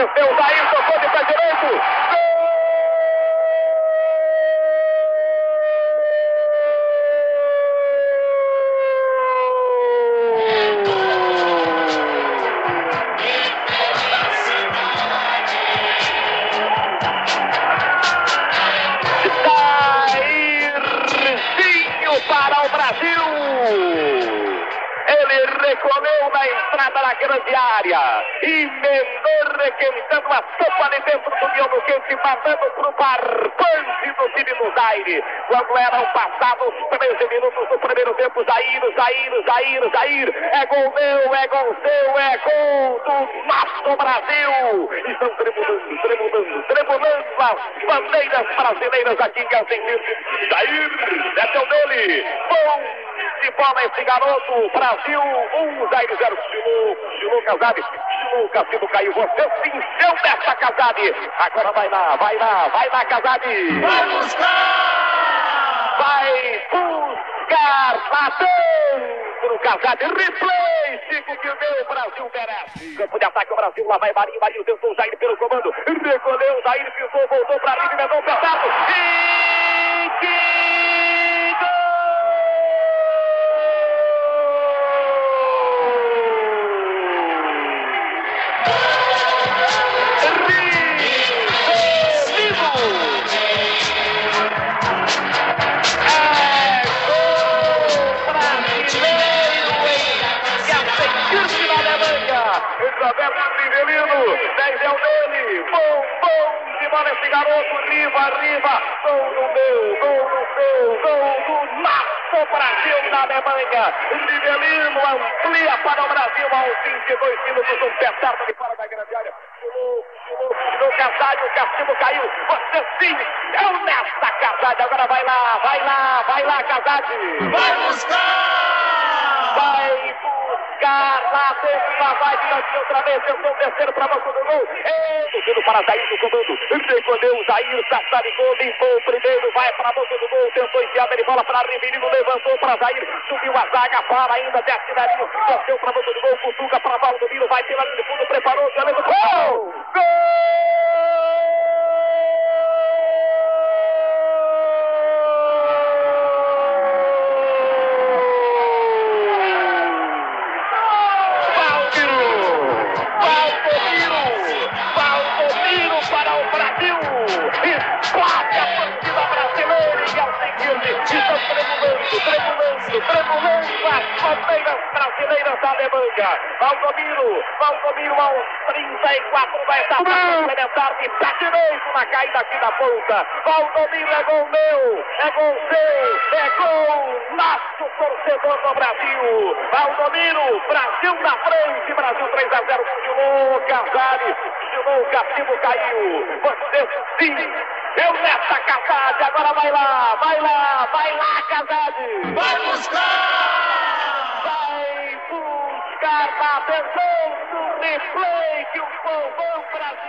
Venceu o Jair, tocou de pé direito. Gol! Recolheu na entrada da grande área. Emendou requentando a sopa de dentro do miolo quente, mandando para o barbante do time do Zaire. Quando eram passados 13 minutos do primeiro tempo, Jair, Jair, Jair, Jair. É gol meu, é gol seu, é gol do nosso Brasil. Estão tremulando, tremulando, tremulando as bandeiras brasileiras aqui em Helsinki. Jair, é teu dele. Bom de bola esse garoto. Brasil 1, um, Zaire 0. Chilu, Chilu Casade. Chilu Cassino caiu. Você se encheu dessa Casade. Agora vai lá, vai lá, vai lá, Casade. Vai buscar! Vai buscar lá dentro, Casade. Replay, Chico, que o Brasil merece. Campo de ataque, o Brasil. Lá vai Marinho. Marinho tentou o Jair pelo comando. Recolheu, Jair pisou, voltou para ali, emendou o pesado. E Roberto Rivelino, 10 é o dele, bom, bom de bola esse garoto, Riva, Riva, gol do meu, gol do seu, gol do nosso Brasil na Alemanha, Rivelino amplia para o Brasil aos 22 minutos, um pé certo de fora da grande área, pulou, pulou, pulou, Casalho, o castigo caiu, você sim, é o nessa Casalho, agora vai lá, vai lá, vai lá, Casalho, Vai buscar! vai buscar lá dentro, lá vai diante outra vez, tentou descer para boca do gol, é, para Jair do comando, recolheu o Jair, sassaricou, limpou o primeiro, vai para boca do gol, tentou enfiar de bola para Riverino, levantou para Jair, subiu a zaga, para ainda, desce Darinho, desceu para boca do gol, Cutuca para Valdomiro, vai pela linha de fundo, preparou, já levou, gol! tremulando as bandeiras brasileiras da Alemanha. Valdomiro, Valdomiro aos 34 da etapa complementar de pé direito na caída aqui da ponta. Valdomiro é gol meu, é gol seu, é gol nosso torcedor do Brasil. Valdomiro, Brasil na frente, Brasil 3 a 0. Continuou Casale, continuou, o castigo caiu. Você sim eu nessa Casade, agora vai lá, vai lá, vai lá, Casade! Vai buscar! Atenção do replay que o povão brasileiro.